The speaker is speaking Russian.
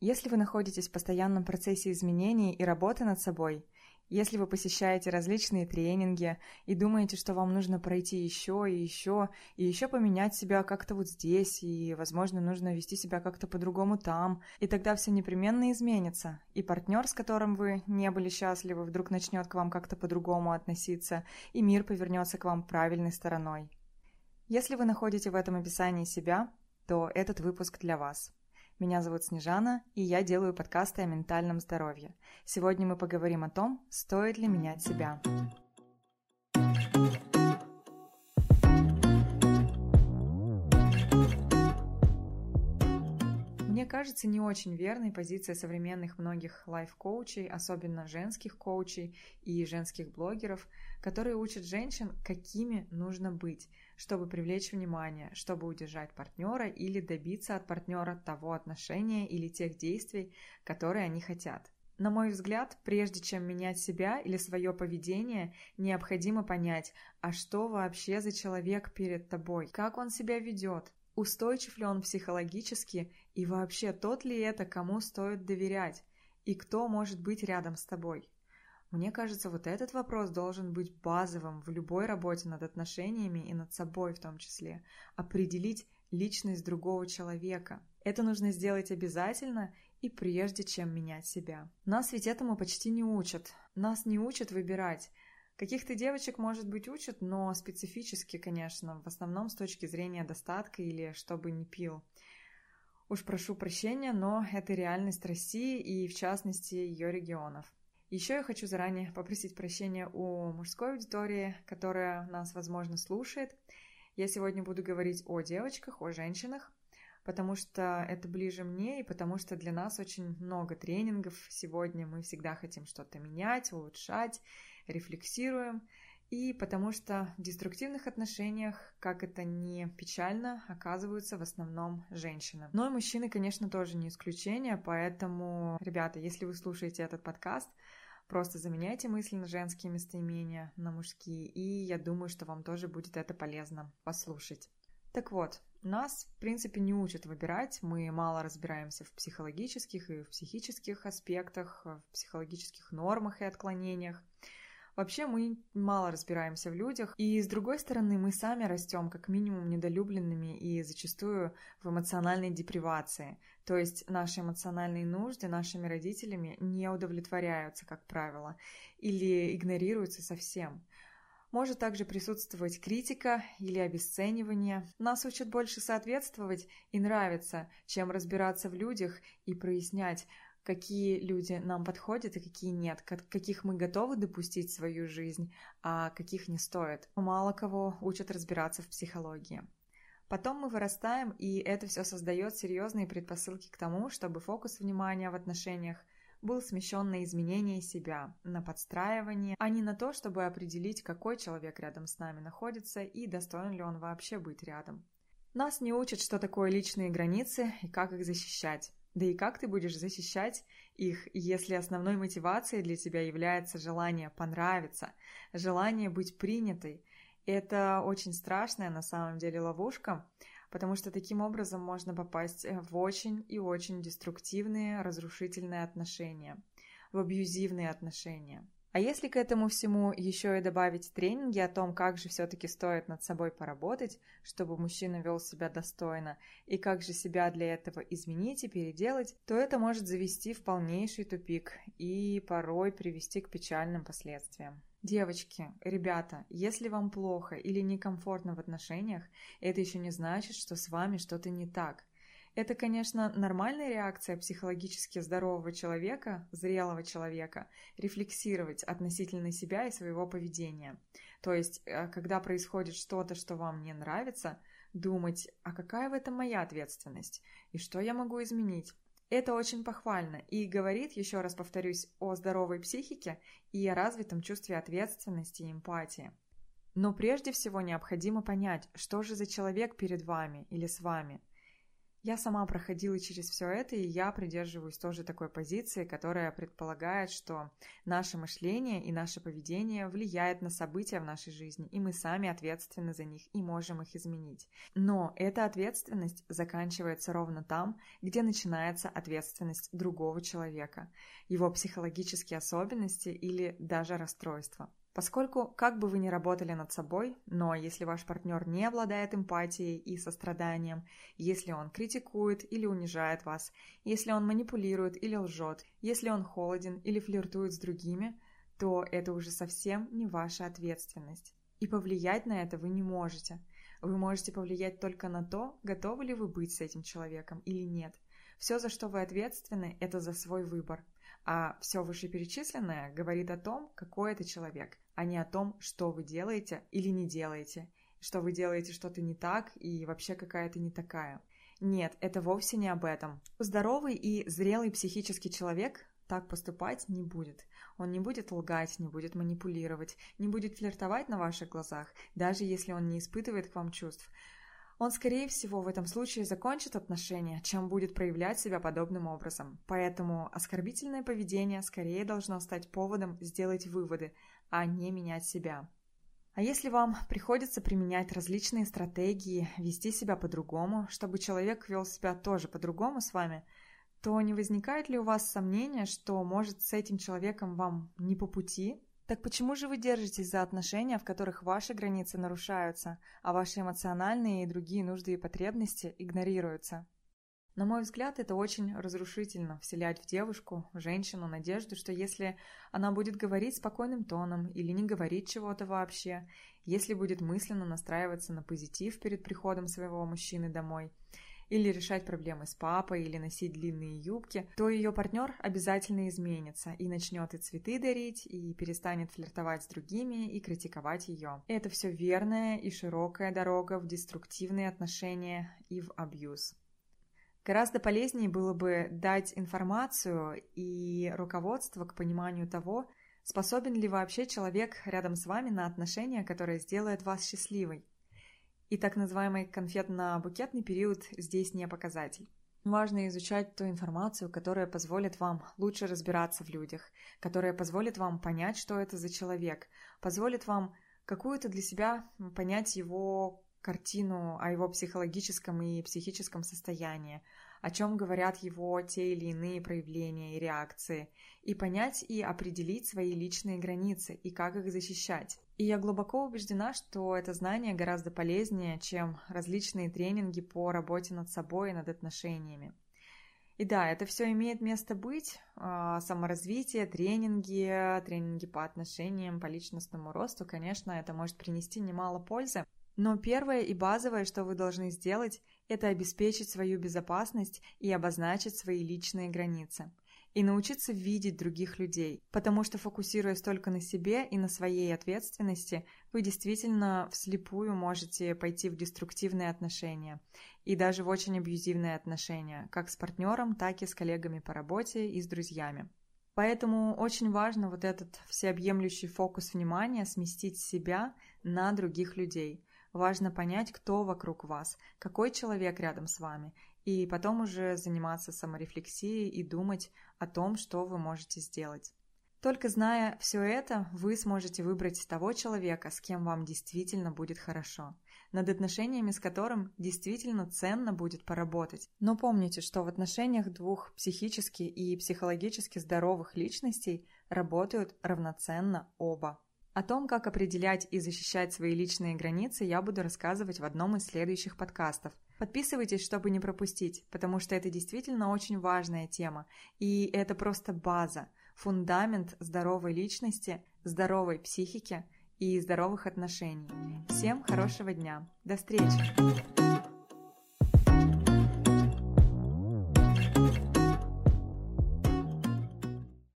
Если вы находитесь в постоянном процессе изменений и работы над собой, если вы посещаете различные тренинги и думаете, что вам нужно пройти еще и еще, и еще поменять себя как-то вот здесь, и, возможно, нужно вести себя как-то по-другому там, и тогда все непременно изменится, и партнер, с которым вы не были счастливы, вдруг начнет к вам как-то по-другому относиться, и мир повернется к вам правильной стороной. Если вы находите в этом описании себя, то этот выпуск для вас. Меня зовут Снежана, и я делаю подкасты о ментальном здоровье. Сегодня мы поговорим о том, стоит ли менять себя. Мне кажется, не очень верной позиция современных многих лайф-коучей, особенно женских коучей и женских блогеров, которые учат женщин, какими нужно быть, чтобы привлечь внимание, чтобы удержать партнера или добиться от партнера того отношения или тех действий, которые они хотят. На мой взгляд, прежде чем менять себя или свое поведение, необходимо понять, а что вообще за человек перед тобой, как он себя ведет, устойчив ли он психологически и вообще тот ли это, кому стоит доверять, и кто может быть рядом с тобой. Мне кажется, вот этот вопрос должен быть базовым в любой работе над отношениями и над собой в том числе. Определить личность другого человека. Это нужно сделать обязательно и прежде чем менять себя. Нас ведь этому почти не учат. Нас не учат выбирать. Каких-то девочек, может быть, учат, но специфически, конечно, в основном с точки зрения достатка или чтобы не пил. Уж прошу прощения, но это реальность России и, в частности, ее регионов. Еще я хочу заранее попросить прощения у мужской аудитории, которая нас, возможно, слушает. Я сегодня буду говорить о девочках, о женщинах, потому что это ближе мне и потому что для нас очень много тренингов сегодня. Мы всегда хотим что-то менять, улучшать, рефлексируем. И потому что в деструктивных отношениях, как это не печально, оказываются в основном женщины. Но и мужчины, конечно, тоже не исключение, поэтому, ребята, если вы слушаете этот подкаст, просто заменяйте мысленно женские местоимения на мужские, и я думаю, что вам тоже будет это полезно послушать. Так вот, нас, в принципе, не учат выбирать, мы мало разбираемся в психологических и в психических аспектах, в психологических нормах и отклонениях. Вообще мы мало разбираемся в людях, и с другой стороны мы сами растем как минимум недолюбленными и зачастую в эмоциональной депривации, то есть наши эмоциональные нужды нашими родителями не удовлетворяются, как правило, или игнорируются совсем. Может также присутствовать критика или обесценивание. Нас учат больше соответствовать и нравиться, чем разбираться в людях и прояснять, какие люди нам подходят и какие нет, каких мы готовы допустить в свою жизнь, а каких не стоит. Мало кого учат разбираться в психологии. Потом мы вырастаем, и это все создает серьезные предпосылки к тому, чтобы фокус внимания в отношениях был смещен на изменение себя, на подстраивание, а не на то, чтобы определить, какой человек рядом с нами находится и достоин ли он вообще быть рядом. Нас не учат, что такое личные границы и как их защищать. Да и как ты будешь защищать их, если основной мотивацией для тебя является желание понравиться, желание быть принятой? Это очень страшная на самом деле ловушка, потому что таким образом можно попасть в очень и очень деструктивные, разрушительные отношения, в абьюзивные отношения. А если к этому всему еще и добавить тренинги о том, как же все-таки стоит над собой поработать, чтобы мужчина вел себя достойно, и как же себя для этого изменить и переделать, то это может завести в полнейший тупик и порой привести к печальным последствиям. Девочки, ребята, если вам плохо или некомфортно в отношениях, это еще не значит, что с вами что-то не так – это, конечно, нормальная реакция психологически здорового человека, зрелого человека, рефлексировать относительно себя и своего поведения. То есть, э, когда происходит что-то, что вам не нравится, думать, а какая в этом моя ответственность, и что я могу изменить. Это очень похвально и говорит, еще раз повторюсь, о здоровой психике и о развитом чувстве ответственности и эмпатии. Но прежде всего необходимо понять, что же за человек перед вами или с вами – Я сама проходила через все это, и я придерживаюсь тоже такой позиции, которая предполагает, что наше мышление и наше поведение влияет на события в нашей жизни, и мы сами ответственны за них и можем их изменить. Но эта ответственность заканчивается ровно там, где начинается ответственность другого человека, его психологические особенности или даже расстройства. Поскольку, как бы вы ни работали над собой, но если ваш партнер не обладает эмпатией и состраданием, если он критикует или унижает вас, если он манипулирует или лжет, если он холоден или флиртует с другими, то это уже совсем не ваша ответственность. И повлиять на это вы не можете. Вы можете повлиять только на то, готовы ли вы быть с этим человеком или нет. Все, за что вы ответственны, это за свой выбор. А все вышеперечисленное говорит о том, какой это человек, а не о том, что вы делаете или не делаете, что вы делаете что-то не так и вообще какая-то не такая. Нет, это вовсе не об этом. Здоровый и зрелый психический человек так поступать не будет. Он не будет лгать, не будет манипулировать, не будет флиртовать на ваших глазах, даже если он не испытывает к вам чувств он, скорее всего, в этом случае закончит отношения, чем будет проявлять себя подобным образом. Поэтому оскорбительное поведение скорее должно стать поводом сделать выводы, а не менять себя. А если вам приходится применять различные стратегии, вести себя по-другому, чтобы человек вел себя тоже по-другому с вами, то не возникает ли у вас сомнения, что, может, с этим человеком вам не по пути, так почему же вы держитесь за отношения, в которых ваши границы нарушаются, а ваши эмоциональные и другие нужды и потребности игнорируются? На мой взгляд, это очень разрушительно вселять в девушку, в женщину, надежду, что если она будет говорить спокойным тоном или не говорить чего-то вообще, если будет мысленно настраиваться на позитив перед приходом своего мужчины домой – или решать проблемы с папой, или носить длинные юбки, то ее партнер обязательно изменится и начнет и цветы дарить, и перестанет флиртовать с другими и критиковать ее. Это все верная и широкая дорога в деструктивные отношения и в абьюз. Гораздо полезнее было бы дать информацию и руководство к пониманию того, способен ли вообще человек рядом с вами на отношения, которые сделают вас счастливой. И так называемый конфетно-букетный период здесь не показатель. Важно изучать ту информацию, которая позволит вам лучше разбираться в людях, которая позволит вам понять, что это за человек, позволит вам какую-то для себя понять его картину о его психологическом и психическом состоянии, о чем говорят его те или иные проявления и реакции, и понять и определить свои личные границы и как их защищать. И я глубоко убеждена, что это знание гораздо полезнее, чем различные тренинги по работе над собой и над отношениями. И да, это все имеет место быть. А, саморазвитие, тренинги, тренинги по отношениям, по личностному росту, конечно, это может принести немало пользы. Но первое и базовое, что вы должны сделать, это обеспечить свою безопасность и обозначить свои личные границы – и научиться видеть других людей, потому что фокусируясь только на себе и на своей ответственности, вы действительно вслепую можете пойти в деструктивные отношения и даже в очень абьюзивные отношения, как с партнером, так и с коллегами по работе и с друзьями. Поэтому очень важно вот этот всеобъемлющий фокус внимания сместить с себя на других людей. Важно понять, кто вокруг вас, какой человек рядом с вами, и потом уже заниматься саморефлексией и думать о том, что вы можете сделать. Только зная все это, вы сможете выбрать того человека, с кем вам действительно будет хорошо, над отношениями с которым действительно ценно будет поработать. Но помните, что в отношениях двух психически и психологически здоровых личностей работают равноценно оба. О том, как определять и защищать свои личные границы, я буду рассказывать в одном из следующих подкастов – Подписывайтесь, чтобы не пропустить, потому что это действительно очень важная тема. И это просто база, фундамент здоровой личности, здоровой психики и здоровых отношений. Всем хорошего дня. До встречи!